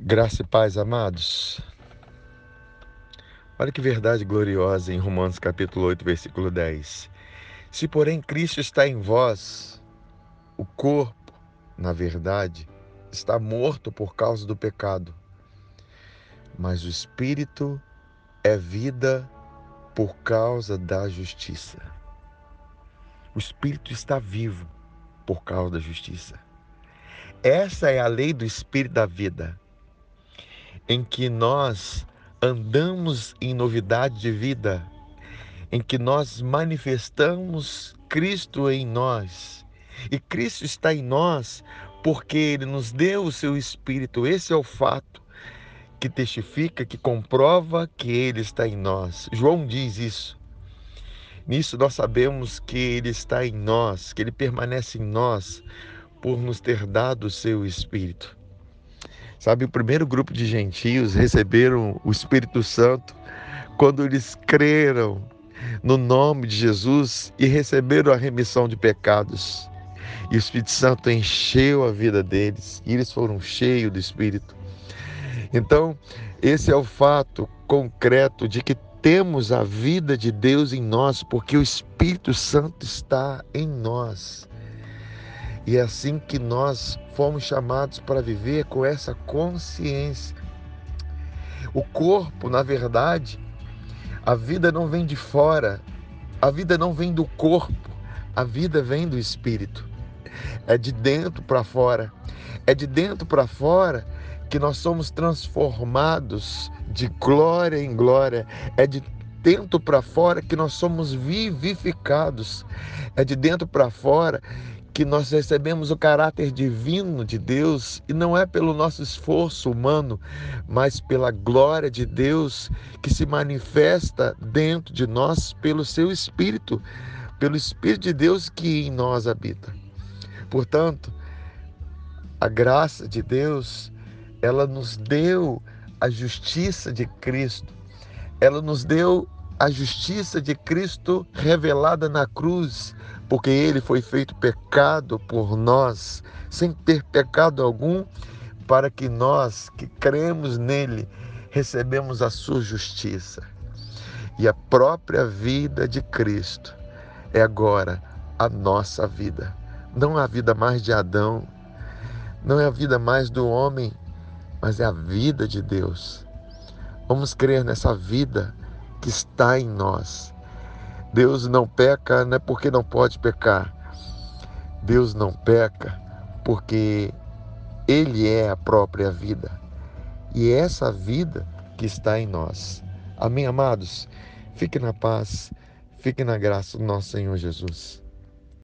Graça e paz, amados. Olha que verdade gloriosa em Romanos capítulo 8, versículo 10. Se, porém, Cristo está em vós, o corpo, na verdade, está morto por causa do pecado, mas o espírito é vida por causa da justiça. O espírito está vivo por causa da justiça. Essa é a lei do espírito da vida em que nós andamos em novidade de vida, em que nós manifestamos Cristo em nós. E Cristo está em nós porque Ele nos deu o seu Espírito. Esse é o fato que testifica, que comprova que Ele está em nós. João diz isso. Nisso nós sabemos que Ele está em nós, que Ele permanece em nós por nos ter dado o seu Espírito. Sabe, o primeiro grupo de gentios receberam o Espírito Santo quando eles creram no nome de Jesus e receberam a remissão de pecados. E o Espírito Santo encheu a vida deles e eles foram cheios do Espírito. Então, esse é o fato concreto de que temos a vida de Deus em nós, porque o Espírito Santo está em nós. E é assim que nós fomos chamados para viver com essa consciência. O corpo, na verdade, a vida não vem de fora, a vida não vem do corpo, a vida vem do espírito. É de dentro para fora. É de dentro para fora que nós somos transformados de glória em glória. É de dentro para fora que nós somos vivificados. É de dentro para fora que nós recebemos o caráter divino de Deus e não é pelo nosso esforço humano, mas pela glória de Deus que se manifesta dentro de nós pelo seu Espírito, pelo Espírito de Deus que em nós habita. Portanto, a graça de Deus, ela nos deu a justiça de Cristo, ela nos deu a justiça de Cristo revelada na cruz, porque ele foi feito pecado por nós, sem ter pecado algum, para que nós que cremos nele recebemos a sua justiça. E a própria vida de Cristo é agora a nossa vida. Não a vida mais de Adão, não é a vida mais do homem, mas é a vida de Deus. Vamos crer nessa vida que está em nós. Deus não peca não é porque não pode pecar. Deus não peca porque Ele é a própria vida. E é essa vida que está em nós. Amém, amados? Fique na paz, fique na graça do nosso Senhor Jesus.